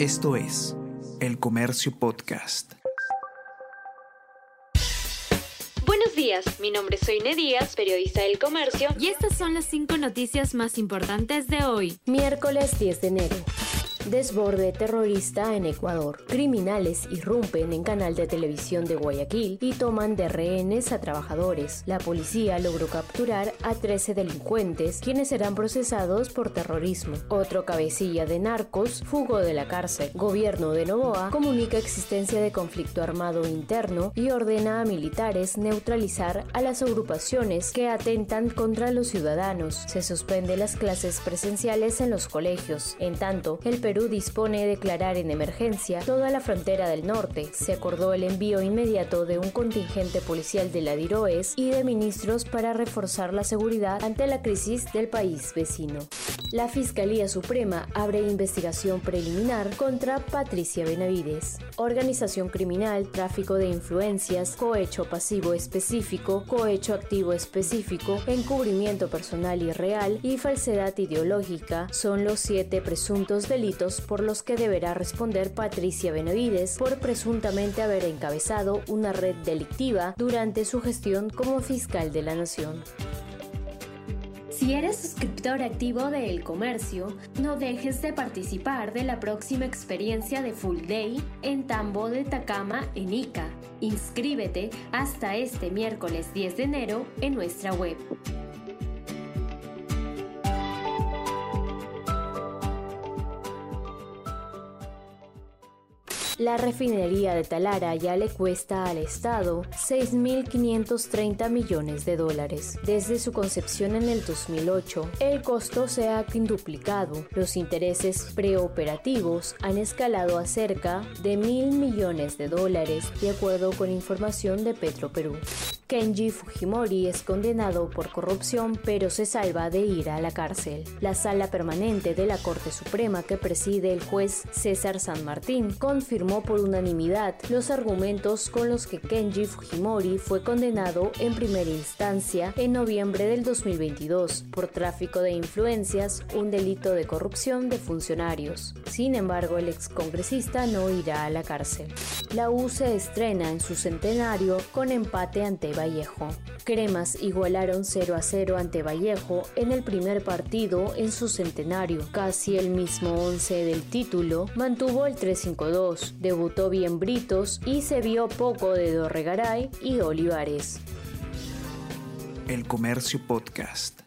Esto es El Comercio Podcast. Buenos días, mi nombre es Soine Díaz, periodista del Comercio, y estas son las cinco noticias más importantes de hoy, miércoles 10 de enero. Desborde terrorista en Ecuador. Criminales irrumpen en canal de televisión de Guayaquil y toman de rehenes a trabajadores. La policía logró capturar a 13 delincuentes, quienes serán procesados por terrorismo. Otro cabecilla de narcos fugó de la cárcel. Gobierno de Novoa comunica existencia de conflicto armado interno y ordena a militares neutralizar a las agrupaciones que atentan contra los ciudadanos. Se suspende las clases presenciales en los colegios. En tanto, el Perú dispone de declarar en emergencia toda la frontera del norte. Se acordó el envío inmediato de un contingente policial de la DIROES y de ministros para reforzar la seguridad ante la crisis del país vecino. La Fiscalía Suprema abre investigación preliminar contra Patricia Benavides. Organización criminal, tráfico de influencias, cohecho pasivo específico, cohecho activo específico, encubrimiento personal y real y falsedad ideológica son los siete presuntos delitos por los que deberá responder Patricia Benavides por presuntamente haber encabezado una red delictiva durante su gestión como fiscal de la Nación. Si eres suscriptor activo de El Comercio, no dejes de participar de la próxima experiencia de Full Day en Tambo de Tacama, en Ica. Inscríbete hasta este miércoles 10 de enero en nuestra web. La refinería de Talara ya le cuesta al Estado 6.530 millones de dólares. Desde su concepción en el 2008, el costo se ha quintuplicado. Los intereses preoperativos han escalado a cerca de mil millones de dólares, de acuerdo con información de Petroperú. Kenji Fujimori es condenado por corrupción pero se salva de ir a la cárcel. La sala permanente de la Corte Suprema que preside el juez César San Martín confirmó por unanimidad los argumentos con los que Kenji Fujimori fue condenado en primera instancia en noviembre del 2022 por tráfico de influencias, un delito de corrupción de funcionarios. Sin embargo, el excongresista no irá a la cárcel. La U se estrena en su centenario con empate ante Vallejo. Cremas igualaron 0 a 0 ante Vallejo en el primer partido en su centenario. Casi el mismo 11 del título mantuvo el 3-5-2, debutó bien Britos y se vio poco de Dorregaray y Olivares. El Comercio Podcast.